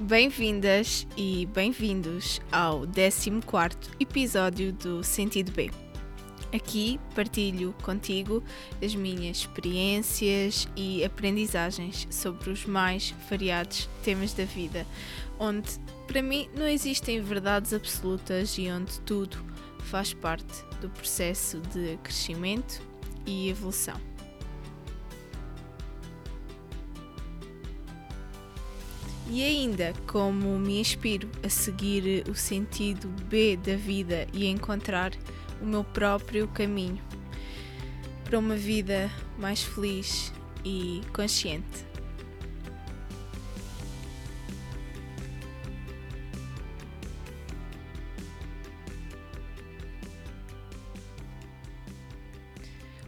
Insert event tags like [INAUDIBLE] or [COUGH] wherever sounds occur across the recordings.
Bem-vindas e bem-vindos ao 14 episódio do Sentido B. Aqui partilho contigo as minhas experiências e aprendizagens sobre os mais variados temas da vida, onde para mim não existem verdades absolutas e onde tudo faz parte do processo de crescimento e evolução. E ainda, como me inspiro a seguir o sentido B da vida e a encontrar o meu próprio caminho para uma vida mais feliz e consciente.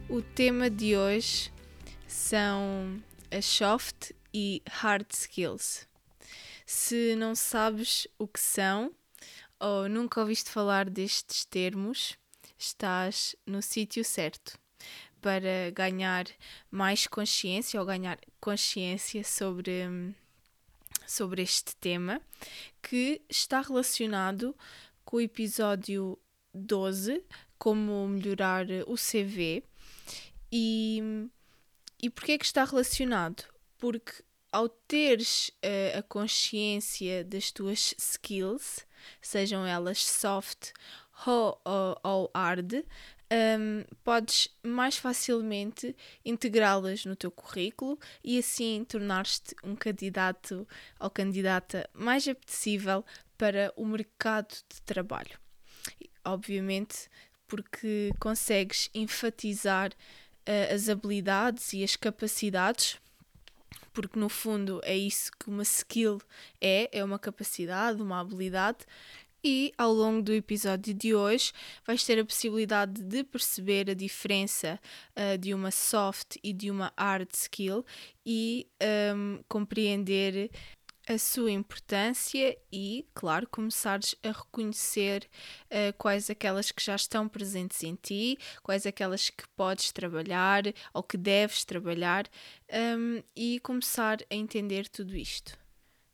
O tema de hoje são as soft e hard skills. Se não sabes o que são ou nunca ouviste falar destes termos, estás no sítio certo para ganhar mais consciência ou ganhar consciência sobre, sobre este tema que está relacionado com o episódio 12, como melhorar o CV. E, e porquê é que está relacionado? Porque ao teres uh, a consciência das tuas skills, sejam elas soft ou, ou, ou hard, um, podes mais facilmente integrá-las no teu currículo e assim tornar-te um candidato ou candidata mais apetecível para o mercado de trabalho. Obviamente, porque consegues enfatizar uh, as habilidades e as capacidades porque no fundo é isso que uma skill é, é uma capacidade, uma habilidade. E ao longo do episódio de hoje vais ter a possibilidade de perceber a diferença uh, de uma soft e de uma hard skill e um, compreender a sua importância e, claro, começares a reconhecer uh, quais aquelas que já estão presentes em ti, quais aquelas que podes trabalhar ou que deves trabalhar um, e começar a entender tudo isto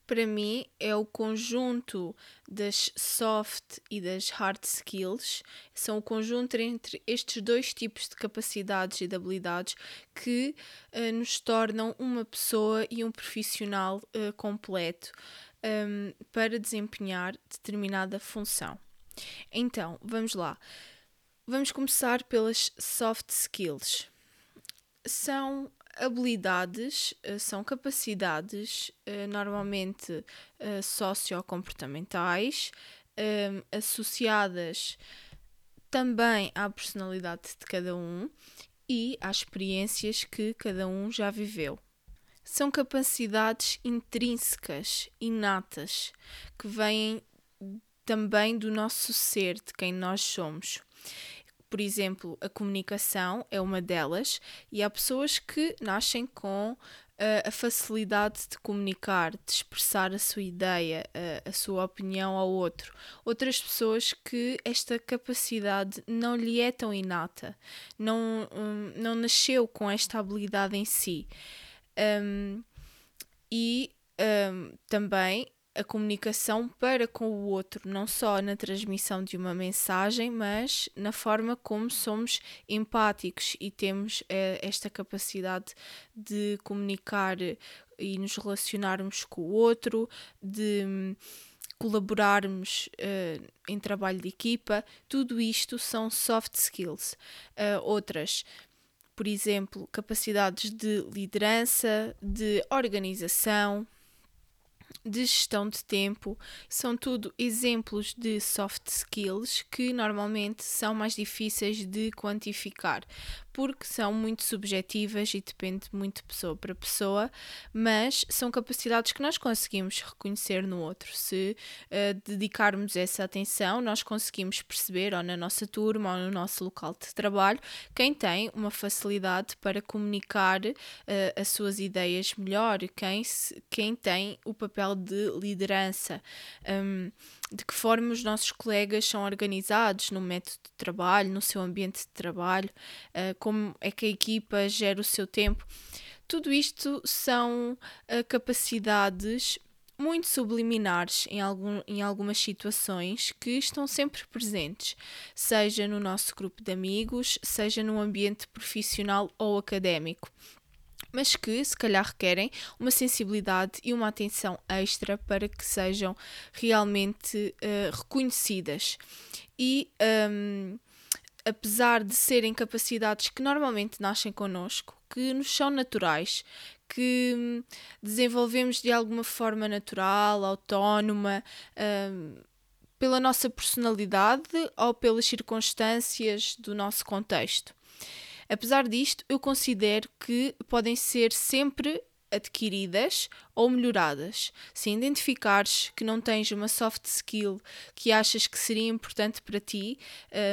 para mim é o conjunto das soft e das hard skills, são o conjunto entre estes dois tipos de capacidades e de habilidades que uh, nos tornam uma pessoa e um profissional uh, completo um, para desempenhar determinada função. Então, vamos lá. Vamos começar pelas soft skills. São habilidades uh, são capacidades uh, normalmente uh, sociocomportamentais associadas também à personalidade de cada um e às experiências que cada um já viveu. São capacidades intrínsecas, inatas, que vêm também do nosso ser, de quem nós somos por exemplo, a comunicação é uma delas, e há pessoas que nascem com uh, a facilidade de comunicar, de expressar a sua ideia, uh, a sua opinião ao outro. Outras pessoas que esta capacidade não lhe é tão inata, não, um, não nasceu com esta habilidade em si. Um, e um, também a comunicação para com o outro, não só na transmissão de uma mensagem, mas na forma como somos empáticos e temos eh, esta capacidade de comunicar e nos relacionarmos com o outro, de hum, colaborarmos uh, em trabalho de equipa, tudo isto são soft skills. Uh, outras, por exemplo, capacidades de liderança, de organização, de gestão de tempo, são tudo exemplos de soft skills que normalmente são mais difíceis de quantificar, porque são muito subjetivas e depende muito de pessoa para pessoa, mas são capacidades que nós conseguimos reconhecer no outro. Se uh, dedicarmos essa atenção, nós conseguimos perceber, ou na nossa turma, ou no nosso local de trabalho, quem tem uma facilidade para comunicar uh, as suas ideias melhor, quem, se, quem tem o papel de liderança, um, de que forma os nossos colegas são organizados no método de trabalho, no seu ambiente de trabalho, uh, como é que a equipa gera o seu tempo. Tudo isto são uh, capacidades muito subliminares em, algum, em algumas situações que estão sempre presentes, seja no nosso grupo de amigos, seja no ambiente profissional ou académico mas que se calhar requerem uma sensibilidade e uma atenção extra para que sejam realmente uh, reconhecidas. E um, apesar de serem capacidades que normalmente nascem connosco, que nos são naturais, que hum, desenvolvemos de alguma forma natural, autónoma, um, pela nossa personalidade ou pelas circunstâncias do nosso contexto. Apesar disto, eu considero que podem ser sempre adquiridas ou melhoradas. Se identificares que não tens uma soft skill que achas que seria importante para ti,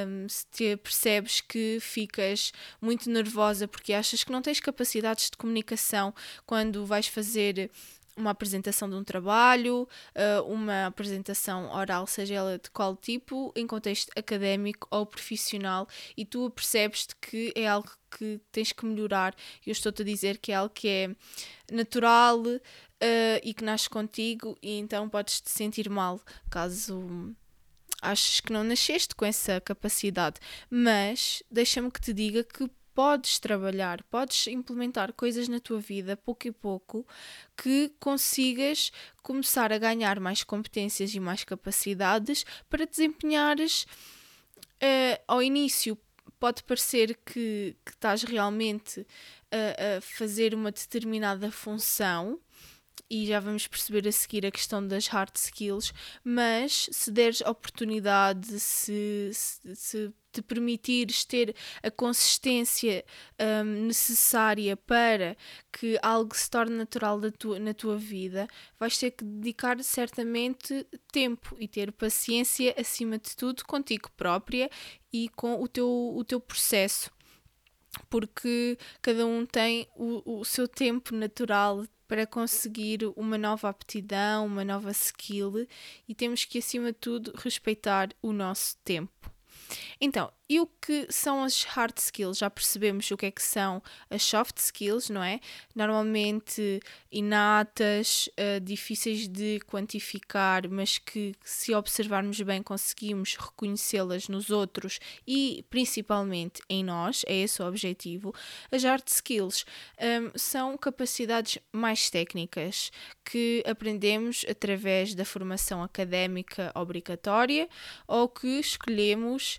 um, se te percebes que ficas muito nervosa porque achas que não tens capacidades de comunicação quando vais fazer uma apresentação de um trabalho, uh, uma apresentação oral, seja ela de qual tipo, em contexto académico ou profissional, e tu percebes que é algo que tens que melhorar. Eu estou-te a dizer que é algo que é natural uh, e que nasce contigo, e então podes te sentir mal caso aches que não nasceste com essa capacidade. Mas deixa-me que te diga que podes trabalhar, podes implementar coisas na tua vida, pouco a pouco, que consigas começar a ganhar mais competências e mais capacidades para desempenhares uh, ao início. Pode parecer que, que estás realmente a, a fazer uma determinada função, e já vamos perceber a seguir a questão das hard skills, mas se deres oportunidade, se, se, se te permitires ter a consistência um, necessária para que algo se torne natural tua, na tua vida, vais ter que dedicar certamente tempo e ter paciência acima de tudo contigo própria e com o teu, o teu processo. Porque cada um tem o, o seu tempo natural para conseguir uma nova aptidão, uma nova skill e temos que, acima de tudo, respeitar o nosso tempo. Então, e o que são as hard skills? Já percebemos o que é que são as soft skills, não é? Normalmente inatas, uh, difíceis de quantificar, mas que se observarmos bem conseguimos reconhecê-las nos outros e principalmente em nós, é esse o objetivo. As hard skills um, são capacidades mais técnicas que aprendemos através da formação académica obrigatória ou que escolhemos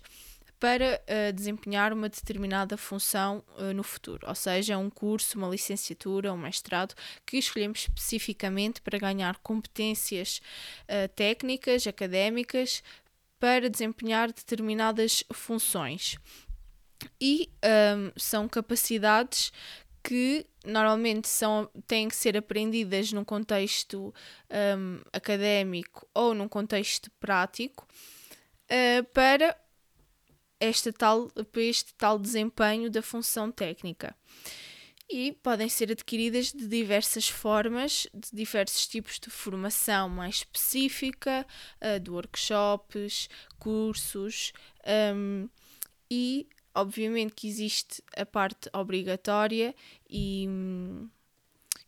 para uh, desempenhar uma determinada função uh, no futuro, ou seja, um curso, uma licenciatura, um mestrado que escolhemos especificamente para ganhar competências uh, técnicas, académicas, para desempenhar determinadas funções. E um, são capacidades que normalmente são, têm que ser aprendidas num contexto um, académico ou num contexto prático uh, para esta tal, para este tal desempenho da função técnica. E podem ser adquiridas de diversas formas, de diversos tipos de formação mais específica, uh, de workshops, cursos, um, e obviamente que existe a parte obrigatória e,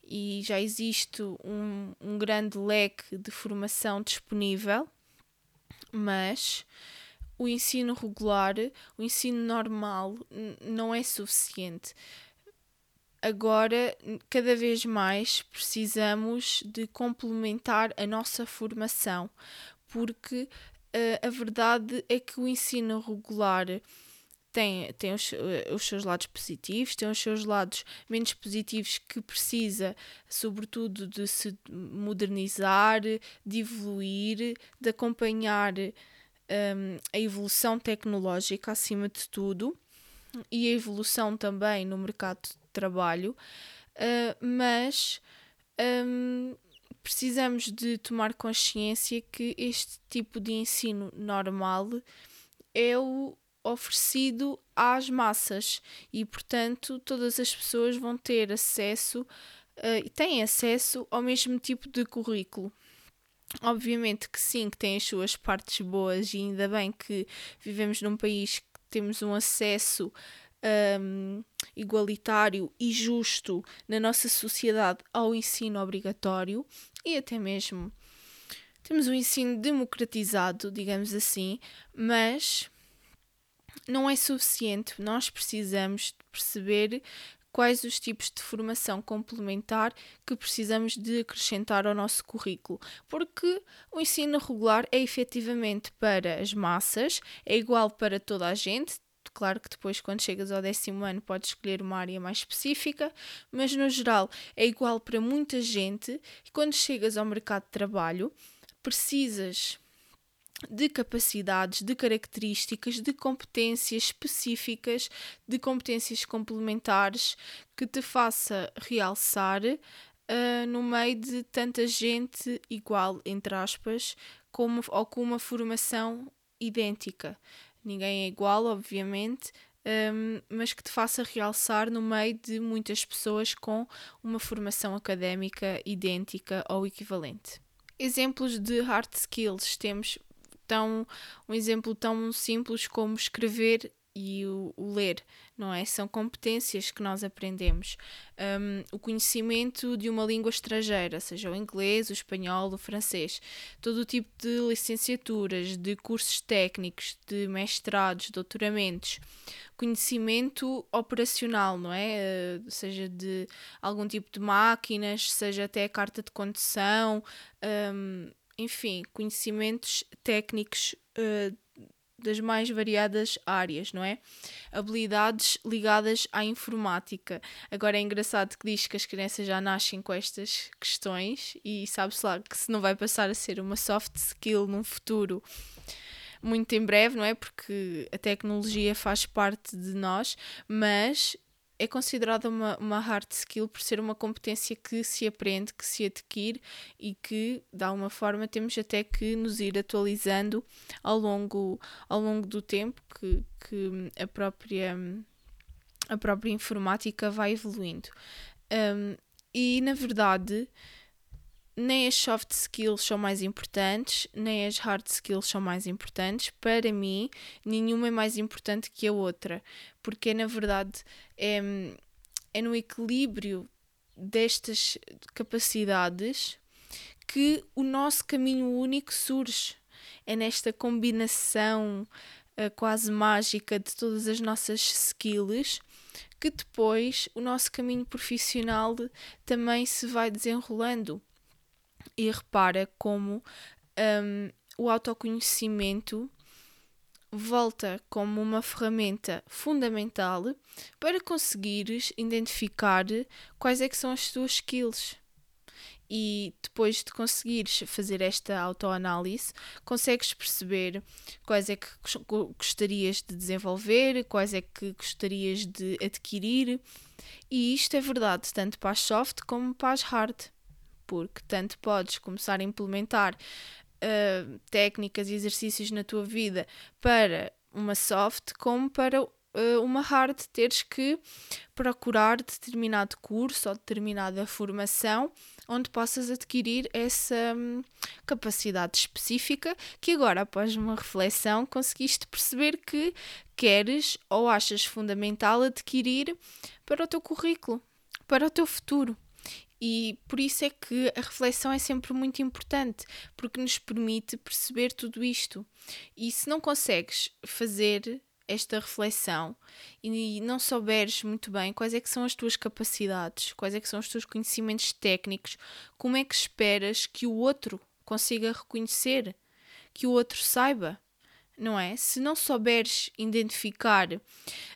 e já existe um, um grande leque de formação disponível, mas o ensino regular, o ensino normal, não é suficiente. Agora, cada vez mais precisamos de complementar a nossa formação, porque uh, a verdade é que o ensino regular tem, tem os, eh, os, seus lados positivos, tem os seus lados menos positivos que precisa, sobretudo, de se modernizar, de evoluir, de acompanhar um, a evolução tecnológica acima de tudo e a evolução também no mercado de trabalho, uh, mas um, precisamos de tomar consciência que este tipo de ensino normal é o oferecido às massas e, portanto, todas as pessoas vão ter acesso uh, e têm acesso ao mesmo tipo de currículo. Obviamente que sim, que tem as suas partes boas e ainda bem que vivemos num país que temos um acesso um, igualitário e justo na nossa sociedade ao ensino obrigatório e até mesmo temos um ensino democratizado, digamos assim, mas não é suficiente. Nós precisamos perceber quais os tipos de formação complementar que precisamos de acrescentar ao nosso currículo, porque o ensino regular é efetivamente para as massas, é igual para toda a gente. Claro que depois, quando chegas ao décimo ano, podes escolher uma área mais específica, mas no geral é igual para muita gente. E quando chegas ao mercado de trabalho, precisas de capacidades, de características, de competências específicas, de competências complementares que te faça realçar uh, no meio de tanta gente igual, entre aspas, como, ou com uma formação idêntica. Ninguém é igual, obviamente, um, mas que te faça realçar no meio de muitas pessoas com uma formação académica idêntica ou equivalente. Exemplos de hard skills temos tão, um exemplo tão simples como escrever e o, o, ler, não é? São competências que nós aprendemos. Um, o conhecimento de uma língua estrangeira, seja o inglês, o espanhol, o francês, todo o tipo de licenciaturas, de cursos técnicos, de mestrados, doutoramentos, conhecimento operacional, não é? Uh, seja de algum tipo de máquinas, seja até carta de condução. Um, enfim, conhecimentos técnicos uh, das mais variadas áreas, não é? Habilidades ligadas à informática. Agora é engraçado que diz que as crianças já nascem com estas questões e sabe-se lá que se não vai passar a ser uma soft skill num futuro muito em breve, não é? Porque a tecnologia faz parte de nós, mas é considerada uma, uma hard skill por ser uma competência que se aprende, que se adquire e que, de alguma forma, temos até que nos ir atualizando ao longo, ao longo do tempo que, que a, própria, a própria informática vai evoluindo. Um, e, na verdade, nem as soft skills são mais importantes, nem as hard skills são mais importantes. Para mim, nenhuma é mais importante que a outra, porque na verdade é, é no equilíbrio destas capacidades que o nosso caminho único surge. É nesta combinação uh, quase mágica de todas as nossas skills que depois o nosso caminho profissional também se vai desenrolando e repara como um, o autoconhecimento volta como uma ferramenta fundamental para conseguires identificar quais é que são as tuas skills. E depois de conseguires fazer esta autoanálise, consegues perceber quais é que gostarias de desenvolver, quais é que gostarias de adquirir. E isto é verdade tanto para as soft como para as hard porque tanto podes começar a implementar uh, técnicas e exercícios na tua vida para uma soft, como para uh, uma hard, teres que procurar determinado curso ou determinada formação onde possas adquirir essa um, capacidade específica que agora, após uma reflexão, conseguiste perceber que queres ou achas fundamental adquirir para o teu currículo, para o teu futuro. E por isso é que a reflexão é sempre muito importante, porque nos permite perceber tudo isto. E se não consegues fazer esta reflexão e não souberes muito bem quais é que são as tuas capacidades, quais é que são os teus conhecimentos técnicos, como é que esperas que o outro consiga reconhecer, que o outro saiba, não é? Se não souberes identificar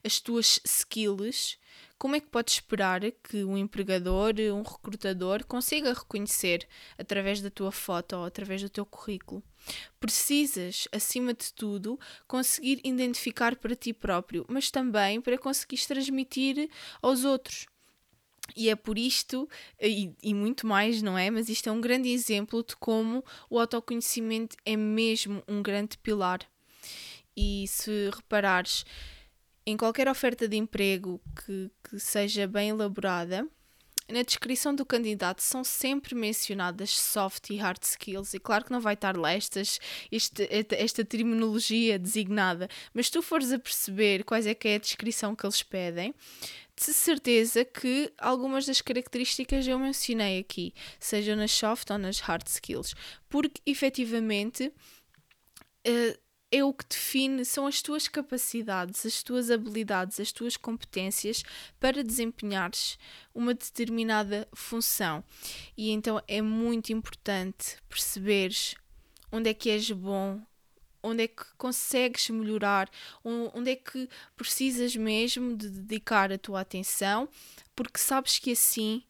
as tuas skills, como é que podes esperar que um empregador, um recrutador, consiga reconhecer através da tua foto ou através do teu currículo? Precisas, acima de tudo, conseguir identificar para ti próprio, mas também para conseguires transmitir aos outros. E é por isto, e, e, muito mais, não é? Mas isto é um grande exemplo de como o autoconhecimento é mesmo um grande pilar. E se reparares, em qualquer oferta de emprego que, que seja bem elaborada, na descrição do candidato são sempre mencionadas soft e hard skills, e claro que não vai estar lá estas, este, esta terminologia designada, mas tu fores a perceber quais é que é a descrição que eles pedem, de certeza que algumas das características eu mencionei aqui, sejam nas soft ou nas hard skills, porque efetivamente uh, é o que define, são as tuas capacidades, as tuas habilidades, as tuas competências para desempenhares uma determinada função. E então é muito importante perceberes onde é que és bom, onde é que consegues melhorar, onde é que precisas mesmo de dedicar a tua atenção, porque sabes que assim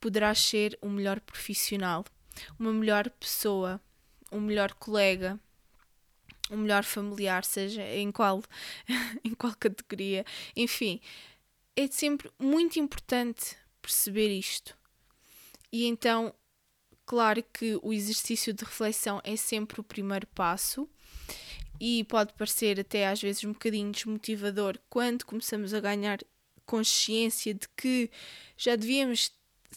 poderás ser um melhor profissional, uma melhor pessoa, um melhor colega, um melhor familiar, seja em qual, [LAUGHS] em qual categoria. Enfim, é sempre muito importante perceber isto. E então, claro que o exercício de reflexão é sempre o primeiro passo e pode parecer até às vezes um bocadinho desmotivador quando começamos a ganhar consciência de que já devíamos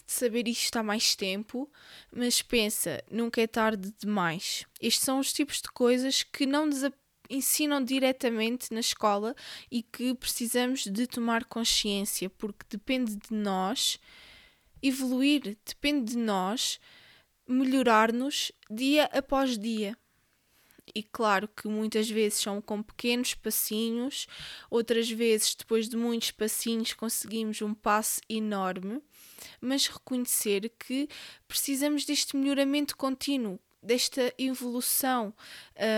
de saber isto há mais tempo, mas pensa, nunca é tarde demais. Estes são os tipos de coisas que não nos ensinam diretamente na escola e que precisamos de tomar consciência, porque depende de nós evoluir, depende de nós melhorar-nos dia após dia. E claro que muitas vezes são com pequenos passinhos, outras vezes, depois de muitos passinhos, conseguimos um passo enorme mas reconhecer que precisamos deste melhoramento contínuo, desta evolução,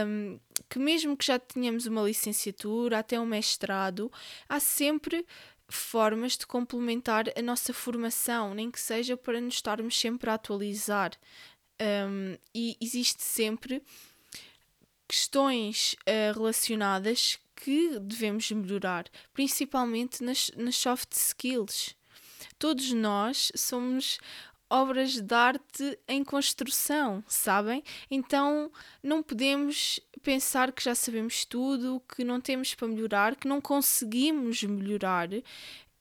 um, que mesmo que já tenhamos uma licenciatura, até um mestrado, há sempre formas de complementar a nossa formação, nem que seja para nos estarmos sempre a atualizar. Um, e existe sempre questões uh, relacionadas que devemos melhorar, principalmente nas, nas soft skills todos nós somos obras de arte em construção, sabem? Então não podemos pensar que já sabemos tudo, que não temos para melhorar, que não conseguimos melhorar.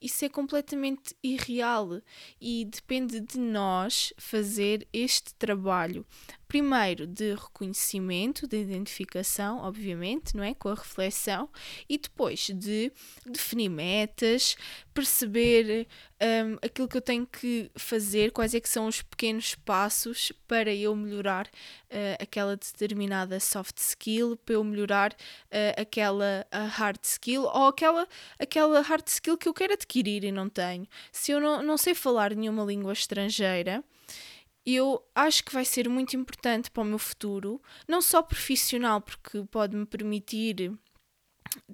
Isso é completamente irreal e depende de nós fazer este trabalho primeiro de reconhecimento, de identificação, obviamente, não é? Com a reflexão, e depois de definir metas, perceber um, aquilo que eu tenho que fazer, quais é que são os pequenos passos para eu melhorar uh, aquela determinada soft skill, para eu melhorar uh, aquela hard skill ou aquela, aquela hard skill que eu quero adquirir e não tenho. Se eu não, não sei falar nenhuma língua estrangeira, eu acho que vai ser muito importante para o meu futuro, não só profissional, porque pode me permitir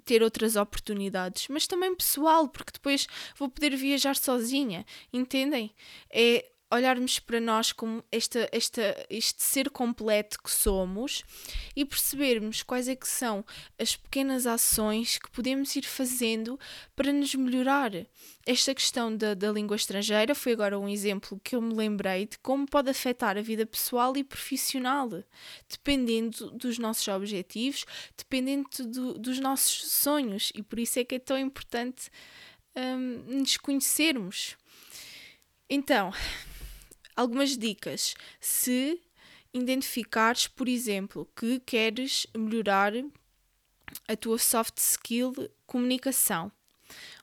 ter outras oportunidades, mas também pessoal, porque depois vou poder viajar sozinha, entendem? É olharmos para nós como esta, esta, este ser completo que somos e percebermos quais é que são as pequenas ações que podemos ir fazendo para nos melhorar. Esta questão da, da língua estrangeira foi agora um exemplo que eu me lembrei de como pode afetar a vida pessoal e profissional, dependendo dos nossos objetivos, dependendo do, dos nossos sonhos, e por isso é que é tão importante um, nos conhecermos. Então, algumas dicas. Se identificares, por exemplo, que queres melhorar a tua soft skill comunicação.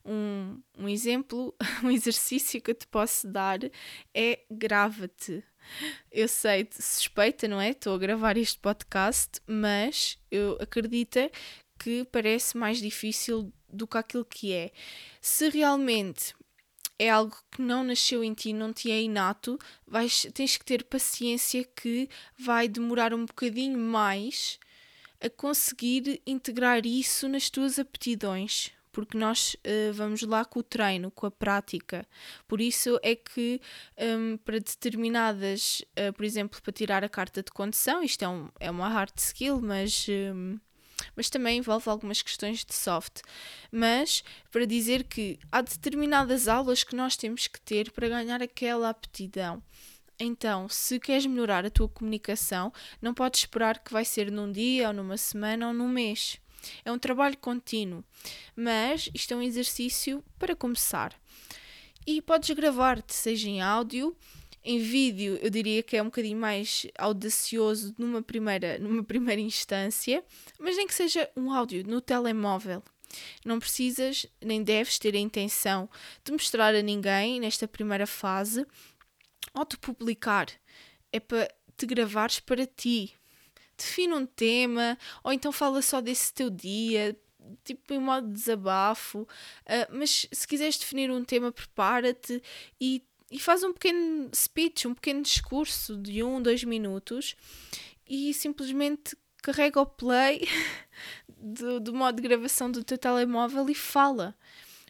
Um, um exemplo, [LAUGHS] um exercício que eu te posso dar é grava-te. Eu sei, suspeita, não é? Estou a gravar este podcast, mas eu acredito que parece mais difícil do que aquilo que é. Se realmente é algo que não nasceu em ti, não te é inato, vais, tens que ter paciência que vai demorar um bocadinho mais a conseguir integrar isso nas tuas aptidões, porque nós uh, vamos lá com o treino, com a prática. Por isso é que um, para determinadas, uh, por exemplo, para tirar a carta de condução, isto é, um, é uma hard skill, mas um, mas também envolve algumas questões de soft. Mas para dizer que há determinadas aulas que nós temos que ter para ganhar aquela aptidão. Então, se queres melhorar a tua comunicação, não podes esperar que vai ser num dia, ou numa semana, ou num mês. É um trabalho contínuo, mas isto é um exercício para começar. e podes gravar-te, seja em áudio, em vídeo, eu diria que é um bocadinho mais audacioso numa primeira, numa primeira instância, mas nem que seja um áudio no telemóvel. Não precisas nem deves ter a intenção de mostrar a ninguém nesta primeira fase ou de publicar. É para te gravares para ti. Define um tema ou então fala só desse teu dia, tipo em modo de desabafo. Uh, mas se quiseres definir um tema, prepara-te e, e faz um pequeno speech, um pequeno discurso de um, dois minutos e simplesmente carrega o play [LAUGHS] do, do modo de gravação do teu telemóvel e fala.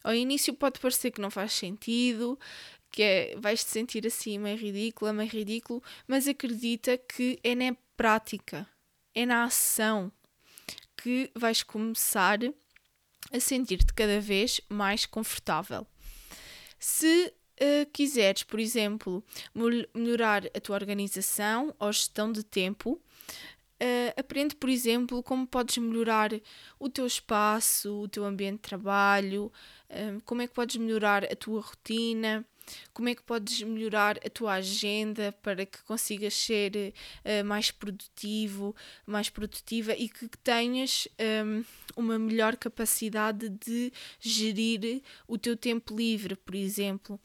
Ao início pode parecer que não faz sentido, que é, vais te sentir assim meio ridícula, meio ridículo, mas acredita que é na prática, é na ação que vais começar a sentir-te cada vez mais confortável. Se uh, quiseres, por exemplo, melhorar a tua organização ou gestão de tempo, Uh, aprende, por exemplo, como podes melhorar o teu espaço, o teu ambiente de trabalho, uh, como é que podes melhorar a tua rotina, como é que podes melhorar a tua agenda para que consigas ser uh, mais produtivo, mais produtiva e que tenhas um, uma melhor capacidade de gerir o teu tempo livre, por exemplo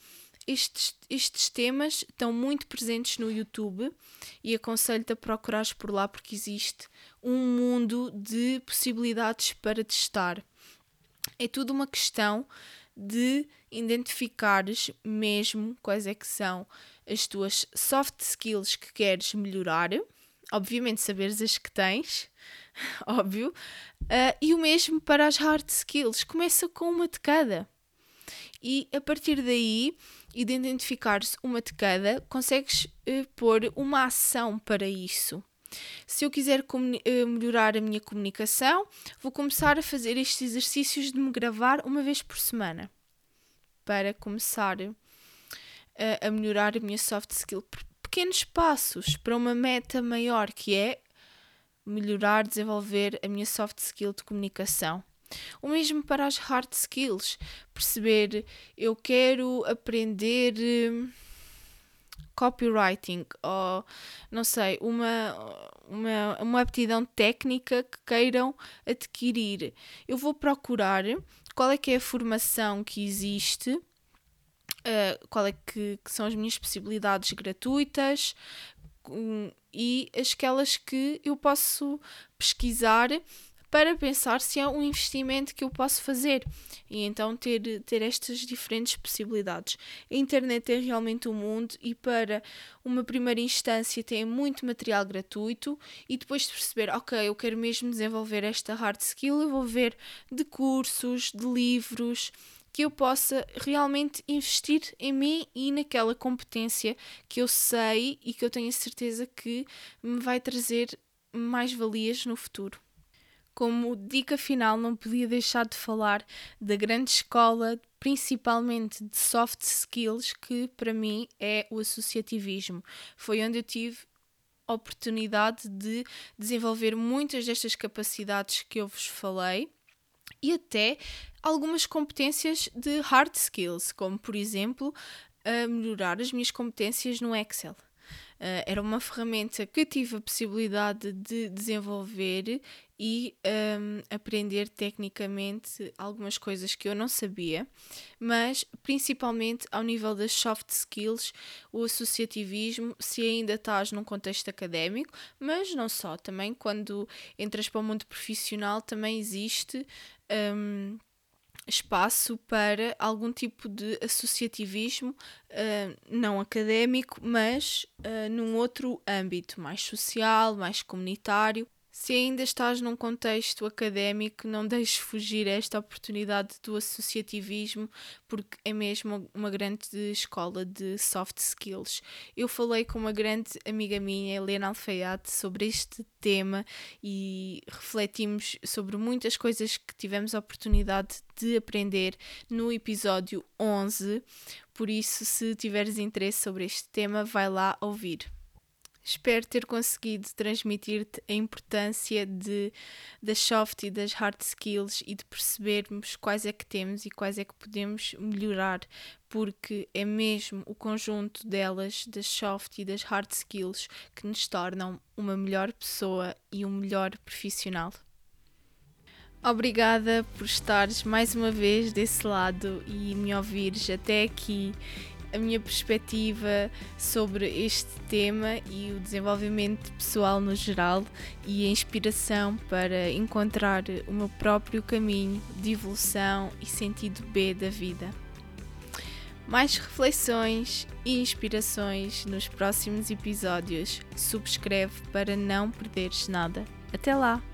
estes, estes temas estão muito presentes no YouTube e aconselho-te a procurares por lá porque existe um mundo de possibilidades para testar. É tudo uma questão de identificares mesmo quais é que são as tuas soft skills que queres melhorar, obviamente saberes as que tens, [LAUGHS] óbvio, uh, e o mesmo para as hard skills, começa com uma de cada. E a partir daí de identificar-se uma de cada, consegues uh, pôr uma ação para isso. Se eu quiser uh, melhorar a minha comunicação, vou começar a fazer estes exercícios de me gravar uma vez por semana para começar uh, a melhorar a minha soft skill. Pequenos passos para uma meta maior que é melhorar, desenvolver a minha soft skill de comunicação. O mesmo para as hard skills. Perceber, eu quero aprender hum, copywriting ou, não sei, uma, uma, uma aptidão técnica que queiram adquirir. Eu vou procurar qual é que é a formação que existe. Uh, qual é que, que, são as minhas possibilidades gratuitas um, e aquelas que eu posso pesquisar para pensar se é um investimento que eu posso fazer e então ter, ter estas diferentes possibilidades. A internet é realmente um mundo e para uma primeira instância tem muito material gratuito e depois de perceber, ok, eu quero mesmo desenvolver esta hard skill, eu vou ver de cursos, de livros, que eu possa realmente investir em mim e naquela competência que eu sei e que eu tenho certeza que me vai trazer mais valias no futuro. Como dica final, não podia deixar de falar da grande escola, principalmente de soft skills, que para mim é o associativismo. Foi onde eu tive oportunidade de desenvolver muitas destas capacidades que eu vos falei e até algumas competências de hard skills, como por exemplo, melhorar as minhas competências no Excel. Uh, era uma ferramenta que tive a possibilidade de desenvolver e um, aprender tecnicamente algumas coisas que eu não sabia, mas principalmente ao nível das soft skills, o associativismo, se ainda estás num contexto académico, mas não só, também quando entras para o mundo profissional também existe. Um, espaço para algum tipo de associativismo uh, não académico, mas uh, num outro âmbito mais social, mais comunitário. Se ainda estás num contexto académico, não deixes fugir esta oportunidade do associativismo, porque é mesmo uma grande escola de soft skills. Eu falei com uma grande amiga minha, Helena Alfeiate, sobre este tema e refletimos sobre muitas coisas que tivemos a oportunidade de aprender no episódio 11. Por isso, se tiveres interesse sobre este tema, vai lá ouvir. Espero ter conseguido transmitir-te a importância de, das soft e das hard skills e de percebermos quais é que temos e quais é que podemos melhorar, porque é mesmo o conjunto delas, das soft e das hard skills, que nos tornam uma melhor pessoa e um melhor profissional. Obrigada por estares mais uma vez desse lado e me ouvires até aqui a minha perspectiva sobre este tema e o desenvolvimento pessoal no geral e a inspiração para encontrar o meu próprio caminho de evolução e sentido B da vida. Mais reflexões e inspirações nos próximos episódios. Subscreve para não perderes nada. Até lá!